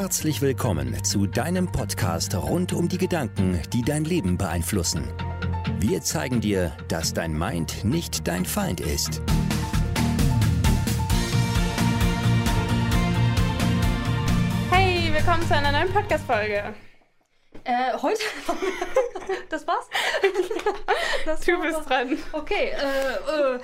Herzlich willkommen zu deinem Podcast rund um die Gedanken, die dein Leben beeinflussen. Wir zeigen dir, dass dein Mind nicht dein Feind ist. Hey, willkommen zu einer neuen Podcast-Folge. Äh, heute? das war's? Das du bist dran. Okay, äh, äh,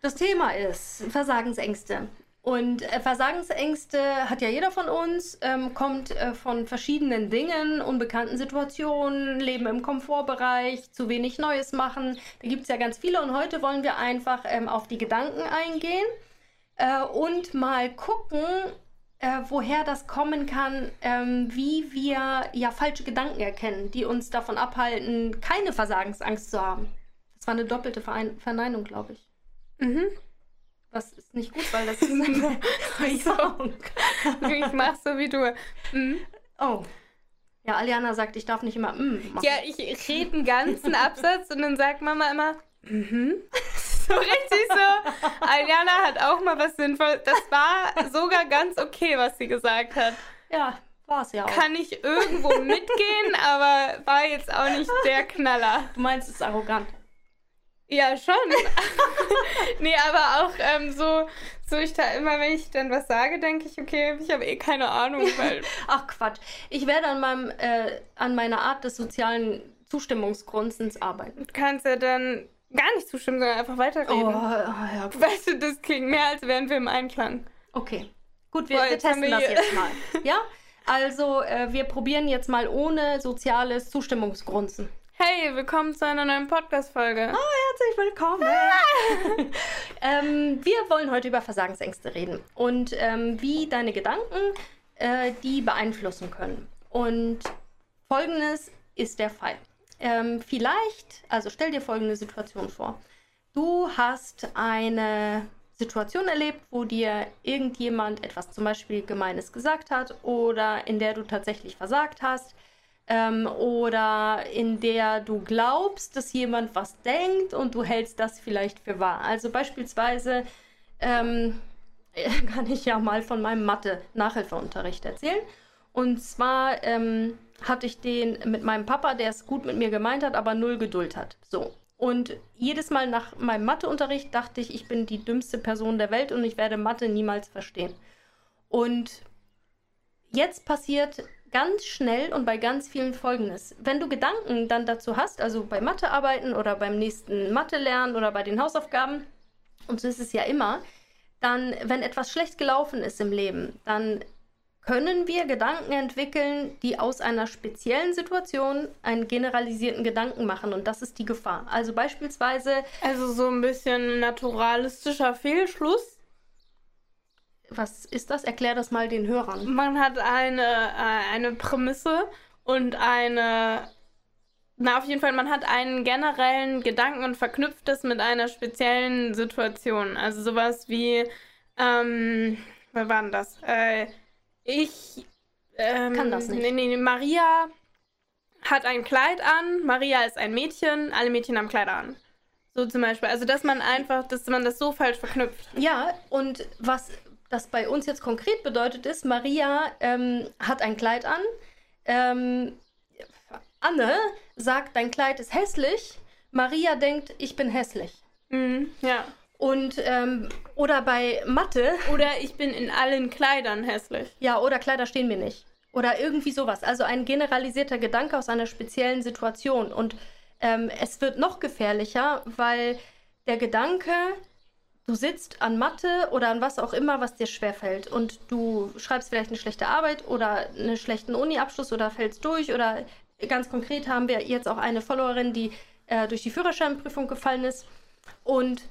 das Thema ist Versagensängste. Und äh, Versagensängste hat ja jeder von uns, ähm, kommt äh, von verschiedenen Dingen, unbekannten Situationen, Leben im Komfortbereich, zu wenig Neues machen. Da gibt es ja ganz viele und heute wollen wir einfach ähm, auf die Gedanken eingehen äh, und mal gucken, äh, woher das kommen kann, ähm, wie wir ja falsche Gedanken erkennen, die uns davon abhalten, keine Versagensangst zu haben. Das war eine doppelte Verein Verneinung, glaube ich. Mhm. Was ist nicht gut, weil das ist eine Versauung. ich mach so wie du. Mhm. Oh. Ja, Aliana sagt, ich darf nicht immer mm machen. Ja, ich rede einen ganzen Absatz und dann sagt Mama immer, mhm. so richtig so. Aliana hat auch mal was Sinnvolles. Das war sogar ganz okay, was sie gesagt hat. Ja, war es ja auch. Kann ich irgendwo mitgehen, aber war jetzt auch nicht der Knaller. Du meinst, es ist arrogant. Ja, schon. nee, aber auch ähm, so, so ich da immer, wenn ich dann was sage, denke ich, okay, ich habe eh keine Ahnung. Weil Ach Quatsch. Ich werde an, meinem, äh, an meiner Art des sozialen Zustimmungsgrundsens arbeiten. Du kannst ja dann gar nicht zustimmen, sondern einfach weiterreden. Oh, ja, gut. Weißt du, das klingt mehr, als wären wir im Einklang. Okay. Gut, wir, Boah, wir testen wir das jetzt mal. Ja? Also, äh, wir probieren jetzt mal ohne soziales Zustimmungsgrunzen. Hey, willkommen zu einer neuen Podcast-Folge. Herzlich willkommen. ähm, wir wollen heute über Versagensängste reden und ähm, wie deine Gedanken äh, die beeinflussen können. Und folgendes ist der Fall. Ähm, vielleicht, also stell dir folgende Situation vor. Du hast eine Situation erlebt, wo dir irgendjemand etwas zum Beispiel Gemeines gesagt hat oder in der du tatsächlich versagt hast ähm, oder in der du glaubst, dass jemand was denkt und du hältst das vielleicht für wahr. Also beispielsweise ähm, kann ich ja mal von meinem Mathe-Nachhilfeunterricht erzählen. Und zwar ähm, hatte ich den mit meinem Papa, der es gut mit mir gemeint hat, aber null Geduld hat. So. Und jedes Mal nach meinem Matheunterricht dachte ich, ich bin die dümmste Person der Welt und ich werde Mathe niemals verstehen. Und jetzt passiert ganz schnell und bei ganz vielen Folgendes. Wenn du Gedanken dann dazu hast, also bei Mathearbeiten oder beim nächsten Mathe lernen oder bei den Hausaufgaben, und so ist es ja immer, dann, wenn etwas schlecht gelaufen ist im Leben, dann können wir Gedanken entwickeln, die aus einer speziellen Situation einen generalisierten Gedanken machen. Und das ist die Gefahr. Also beispielsweise, Also so ein bisschen naturalistischer Fehlschluss. Was ist das? Erklär das mal den Hörern. Man hat eine, äh, eine Prämisse und eine. Na, auf jeden Fall, man hat einen generellen Gedanken und verknüpft es mit einer speziellen Situation. Also sowas wie, ähm, wer war denn das? Äh, ich ähm, Kann das nicht. Nee, nee, nee, Maria hat ein Kleid an, Maria ist ein Mädchen, alle Mädchen haben Kleider an. So zum Beispiel. Also, dass man einfach, dass man das so falsch verknüpft. Ja, und was das bei uns jetzt konkret bedeutet ist, Maria ähm, hat ein Kleid an. Ähm, Anne sagt, dein Kleid ist hässlich. Maria denkt, ich bin hässlich. Mhm, ja. Und, ähm, oder bei Mathe, Oder ich bin in allen Kleidern hässlich. ja, oder Kleider stehen mir nicht. Oder irgendwie sowas. Also ein generalisierter Gedanke aus einer speziellen Situation. Und ähm, es wird noch gefährlicher, weil der Gedanke, du sitzt an Mathe oder an was auch immer, was dir schwerfällt. Und du schreibst vielleicht eine schlechte Arbeit oder einen schlechten Uni-Abschluss oder fällst durch. Oder ganz konkret haben wir jetzt auch eine Followerin, die äh, durch die Führerscheinprüfung gefallen ist. Und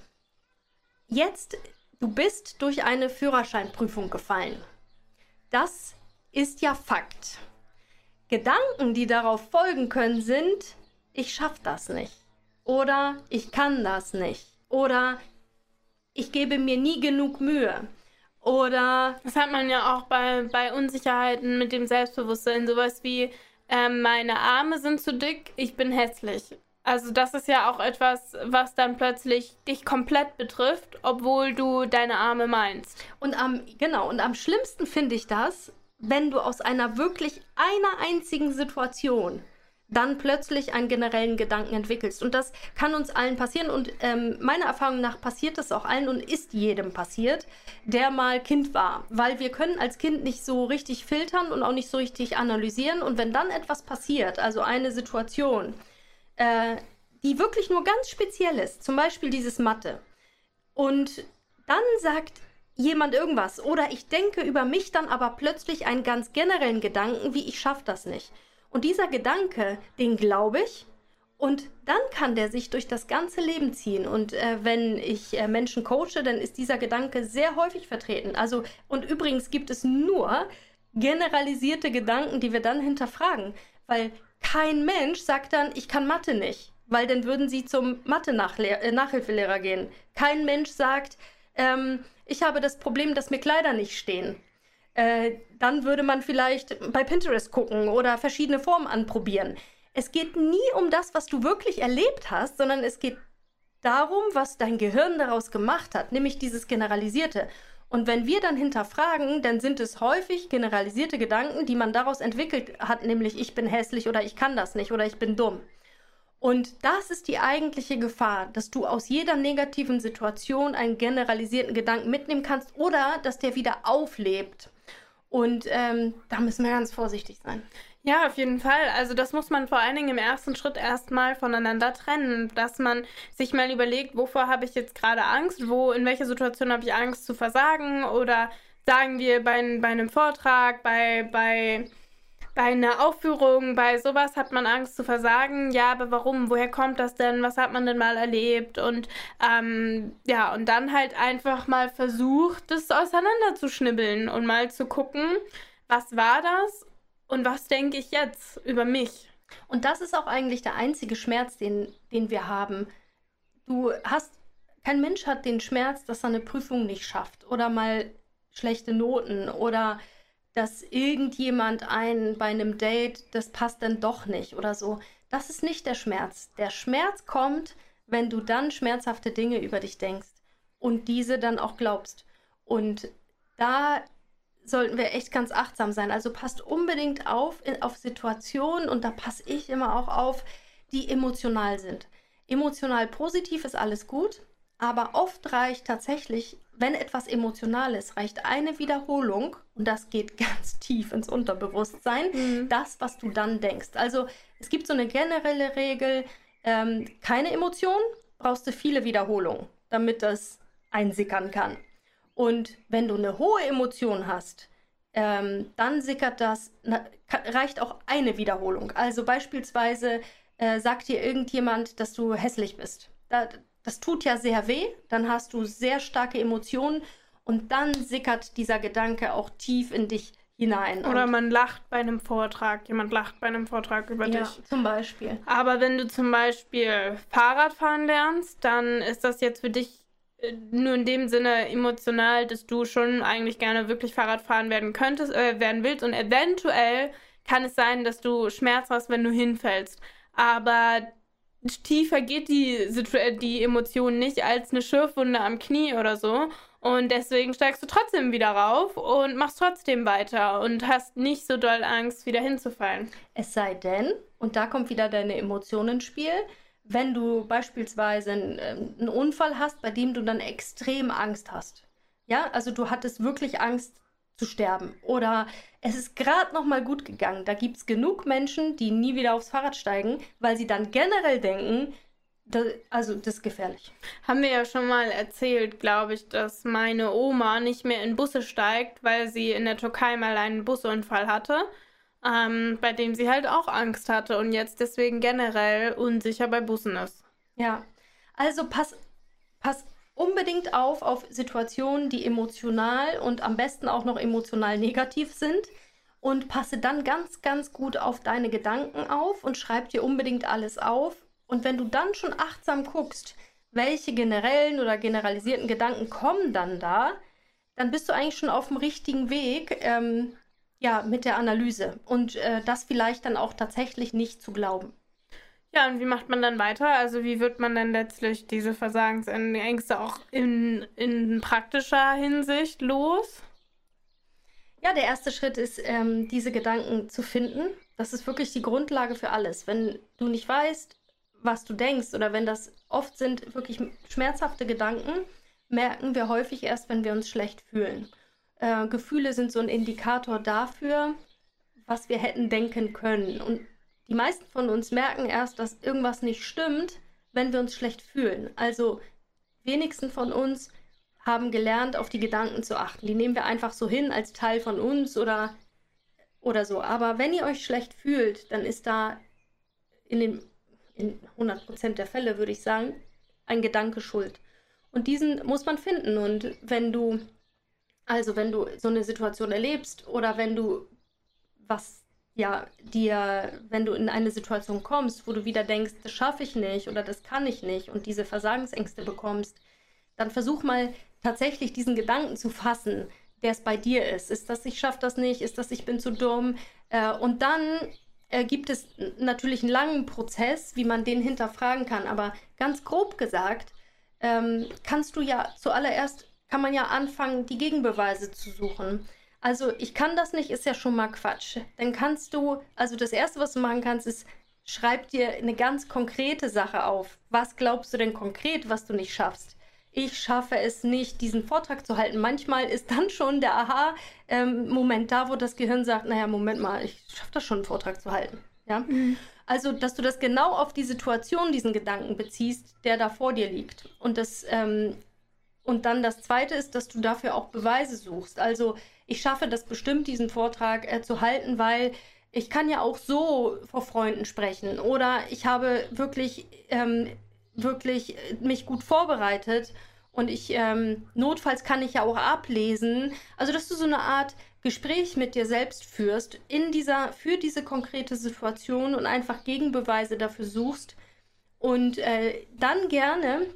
jetzt, du bist durch eine Führerscheinprüfung gefallen. Das ist ja Fakt. Gedanken, die darauf folgen können, sind, ich schaff das nicht. Oder ich kann das nicht. Oder ich gebe mir nie genug Mühe. Oder Das hat man ja auch bei, bei Unsicherheiten mit dem Selbstbewusstsein. Sowas wie, ähm, meine Arme sind zu dick, ich bin hässlich. Also das ist ja auch etwas, was dann plötzlich dich komplett betrifft, obwohl du deine Arme meinst. Und am, genau, und am schlimmsten finde ich das, wenn du aus einer wirklich einer einzigen Situation dann plötzlich einen generellen Gedanken entwickelst. Und das kann uns allen passieren. Und ähm, meiner Erfahrung nach passiert das auch allen und ist jedem passiert, der mal Kind war. Weil wir können als Kind nicht so richtig filtern und auch nicht so richtig analysieren. Und wenn dann etwas passiert, also eine Situation, äh, die wirklich nur ganz speziell ist, zum Beispiel dieses Mathe, und dann sagt jemand irgendwas oder ich denke über mich dann aber plötzlich einen ganz generellen Gedanken, wie ich schaffe das nicht. Und dieser Gedanke, den glaube ich. Und dann kann der sich durch das ganze Leben ziehen. Und äh, wenn ich äh, Menschen coache, dann ist dieser Gedanke sehr häufig vertreten. Also, und übrigens gibt es nur generalisierte Gedanken, die wir dann hinterfragen. Weil kein Mensch sagt dann, ich kann Mathe nicht. Weil dann würden sie zum Mathe-Nachhilfelehrer äh, gehen. Kein Mensch sagt, ähm, ich habe das Problem, dass mir Kleider nicht stehen äh, dann würde man vielleicht bei Pinterest gucken oder verschiedene Formen anprobieren. Es geht nie um das, was du wirklich erlebt hast, sondern es geht darum, was dein Gehirn daraus gemacht hat, nämlich dieses Generalisierte. Und wenn wir dann hinterfragen, dann sind es häufig generalisierte Gedanken, die man daraus entwickelt hat, nämlich ich bin hässlich oder ich kann das nicht oder ich bin dumm. Und das ist die eigentliche Gefahr, dass du aus jeder negativen Situation einen generalisierten Gedanken mitnehmen kannst oder dass der wieder auflebt. Und ähm, da müssen wir ganz vorsichtig sein. Ja, auf jeden Fall. Also das muss man vor allen Dingen im ersten Schritt erstmal voneinander trennen, dass man sich mal überlegt, wovor habe ich jetzt gerade Angst, wo, in welcher Situation habe ich Angst zu versagen oder sagen wir bei, bei einem Vortrag, bei, bei bei einer Aufführung, bei sowas hat man Angst zu versagen. Ja, aber warum? Woher kommt das denn? Was hat man denn mal erlebt? Und ähm, ja, und dann halt einfach mal versucht, das auseinanderzuschnibbeln und mal zu gucken, was war das und was denke ich jetzt über mich. Und das ist auch eigentlich der einzige Schmerz, den, den wir haben. Du hast, kein Mensch hat den Schmerz, dass er eine Prüfung nicht schafft oder mal schlechte Noten oder dass irgendjemand einen bei einem Date, das passt dann doch nicht oder so. Das ist nicht der Schmerz. Der Schmerz kommt, wenn du dann schmerzhafte Dinge über dich denkst und diese dann auch glaubst. Und da sollten wir echt ganz achtsam sein. Also passt unbedingt auf auf Situationen und da passe ich immer auch auf, die emotional sind. Emotional positiv ist alles gut, aber oft reicht tatsächlich wenn etwas emotional ist, reicht eine Wiederholung, und das geht ganz tief ins Unterbewusstsein, mhm. das, was du dann denkst. Also es gibt so eine generelle Regel, ähm, keine Emotion, brauchst du viele Wiederholungen, damit das einsickern kann. Und wenn du eine hohe Emotion hast, ähm, dann sickert das, na, reicht auch eine Wiederholung. Also beispielsweise äh, sagt dir irgendjemand, dass du hässlich bist. Da, das tut ja sehr weh, dann hast du sehr starke Emotionen und dann sickert dieser Gedanke auch tief in dich hinein. Oder man lacht bei einem Vortrag, jemand lacht bei einem Vortrag über ja, dich. Zum Beispiel. Aber wenn du zum Beispiel Fahrrad fahren lernst, dann ist das jetzt für dich äh, nur in dem Sinne emotional, dass du schon eigentlich gerne wirklich Fahrrad fahren werden könntest, äh, werden willst und eventuell kann es sein, dass du Schmerz hast, wenn du hinfällst. Aber tiefer geht die, die Emotion nicht als eine Schürfwunde am Knie oder so. Und deswegen steigst du trotzdem wieder rauf und machst trotzdem weiter und hast nicht so doll Angst, wieder hinzufallen. Es sei denn, und da kommt wieder deine Emotion ins Spiel, wenn du beispielsweise einen, ähm, einen Unfall hast, bei dem du dann extrem Angst hast. Ja, also du hattest wirklich Angst, zu sterben. Oder es ist gerade noch mal gut gegangen. Da gibt es genug Menschen, die nie wieder aufs Fahrrad steigen, weil sie dann generell denken, das, also das ist gefährlich. Haben wir ja schon mal erzählt, glaube ich, dass meine Oma nicht mehr in Busse steigt, weil sie in der Türkei mal einen Busunfall hatte, ähm, bei dem sie halt auch Angst hatte und jetzt deswegen generell unsicher bei Bussen ist. Ja, also pass, pass unbedingt auf auf Situationen, die emotional und am besten auch noch emotional negativ sind und passe dann ganz, ganz gut auf deine Gedanken auf und schreib dir unbedingt alles auf. Und wenn du dann schon achtsam guckst, welche generellen oder generalisierten Gedanken kommen dann da, dann bist du eigentlich schon auf dem richtigen Weg, ähm, ja, mit der Analyse und äh, das vielleicht dann auch tatsächlich nicht zu glauben. Ja, und wie macht man dann weiter? Also wie wird man dann letztlich diese Versagensängste auch in, in praktischer Hinsicht los? Ja, der erste Schritt ist, ähm, diese Gedanken zu finden. Das ist wirklich die Grundlage für alles. Wenn du nicht weißt, was du denkst oder wenn das oft sind wirklich schmerzhafte Gedanken, merken wir häufig erst, wenn wir uns schlecht fühlen. Äh, Gefühle sind so ein Indikator dafür, was wir hätten denken können. Und die meisten von uns merken erst, dass irgendwas nicht stimmt, wenn wir uns schlecht fühlen. Also wenigsten von uns haben gelernt, auf die Gedanken zu achten. Die nehmen wir einfach so hin als Teil von uns oder, oder so. Aber wenn ihr euch schlecht fühlt, dann ist da in, den, in 100% der Fälle, würde ich sagen, ein Gedanke schuld. Und diesen muss man finden. Und wenn du, also wenn du so eine Situation erlebst oder wenn du was ja, dir, wenn du in eine Situation kommst, wo du wieder denkst, das schaffe ich nicht oder das kann ich nicht und diese Versagensängste bekommst, dann versuch mal tatsächlich diesen Gedanken zu fassen, der es bei dir ist. Ist das, ich schaffe das nicht? Ist das, ich bin zu dumm? Äh, und dann äh, gibt es natürlich einen langen Prozess, wie man den hinterfragen kann. Aber ganz grob gesagt, ähm, kannst du ja zuallererst, kann man ja anfangen, die Gegenbeweise zu suchen. Also ich kann das nicht, ist ja schon mal Quatsch. Dann kannst du, also das Erste, was du machen kannst, ist, schreib dir eine ganz konkrete Sache auf. Was glaubst du denn konkret, was du nicht schaffst? Ich schaffe es nicht, diesen Vortrag zu halten. Manchmal ist dann schon der Aha-Moment ähm, da, wo das Gehirn sagt, naja, Moment mal, ich schaffe das schon, einen Vortrag zu halten. Ja? Mhm. Also, dass du das genau auf die Situation, diesen Gedanken beziehst, der da vor dir liegt. Und das, ähm, und dann das Zweite ist, dass du dafür auch Beweise suchst. Also, ich schaffe das bestimmt, diesen Vortrag äh, zu halten, weil ich kann ja auch so vor Freunden sprechen. Oder ich habe wirklich, ähm, wirklich mich gut vorbereitet. Und ich, ähm, notfalls kann ich ja auch ablesen. Also, dass du so eine Art Gespräch mit dir selbst führst in dieser, für diese konkrete Situation und einfach Gegenbeweise dafür suchst. Und äh, dann gerne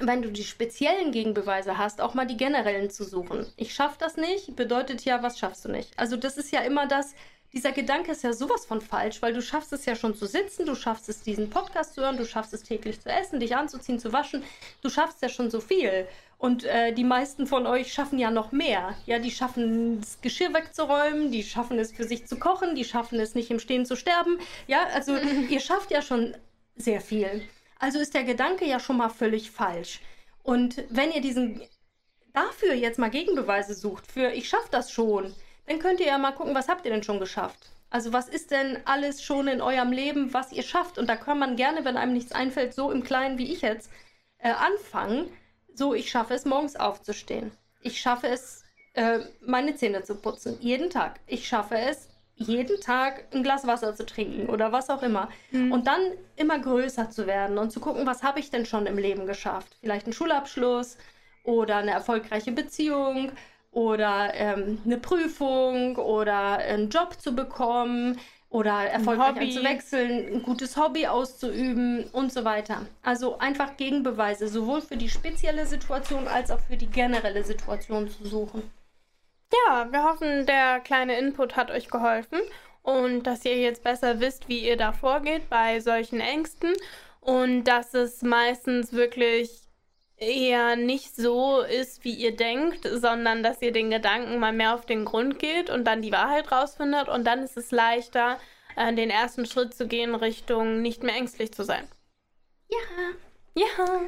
wenn du die speziellen Gegenbeweise hast, auch mal die generellen zu suchen. Ich schaffe das nicht, bedeutet ja, was schaffst du nicht? Also das ist ja immer das, dieser Gedanke ist ja sowas von falsch, weil du schaffst es ja schon zu sitzen, du schaffst es, diesen Podcast zu hören, du schaffst es täglich zu essen, dich anzuziehen, zu waschen, du schaffst ja schon so viel. Und äh, die meisten von euch schaffen ja noch mehr. Ja, die schaffen das Geschirr wegzuräumen, die schaffen es für sich zu kochen, die schaffen es nicht im Stehen zu sterben. Ja, also ihr schafft ja schon sehr viel. Also ist der Gedanke ja schon mal völlig falsch. Und wenn ihr diesen dafür jetzt mal Gegenbeweise sucht, für ich schaffe das schon, dann könnt ihr ja mal gucken, was habt ihr denn schon geschafft? Also was ist denn alles schon in eurem Leben, was ihr schafft? Und da kann man gerne, wenn einem nichts einfällt, so im Kleinen wie ich jetzt, äh, anfangen. So, ich schaffe es, morgens aufzustehen. Ich schaffe es, äh, meine Zähne zu putzen. Jeden Tag. Ich schaffe es, jeden Tag ein Glas Wasser zu trinken oder was auch immer. Mhm. Und dann immer größer zu werden und zu gucken, was habe ich denn schon im Leben geschafft? Vielleicht einen Schulabschluss oder eine erfolgreiche Beziehung oder ähm, eine Prüfung oder einen Job zu bekommen oder erfolgreich zu wechseln, ein gutes Hobby auszuüben und so weiter. Also einfach Gegenbeweise, sowohl für die spezielle Situation als auch für die generelle Situation zu suchen. Ja, wir hoffen, der kleine Input hat euch geholfen und dass ihr jetzt besser wisst, wie ihr da vorgeht bei solchen Ängsten und dass es meistens wirklich eher nicht so ist, wie ihr denkt, sondern dass ihr den Gedanken mal mehr auf den Grund geht und dann die Wahrheit rausfindet und dann ist es leichter, äh, den ersten Schritt zu gehen Richtung nicht mehr ängstlich zu sein. Ja. Ja.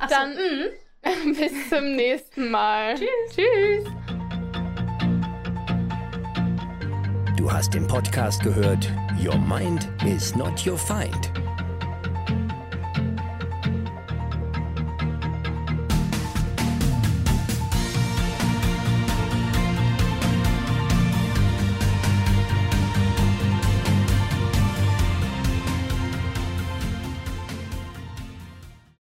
Ach dann so, bis zum nächsten Mal. Tschüss. Tschüss. Du hast den Podcast gehört. Your Mind is not your find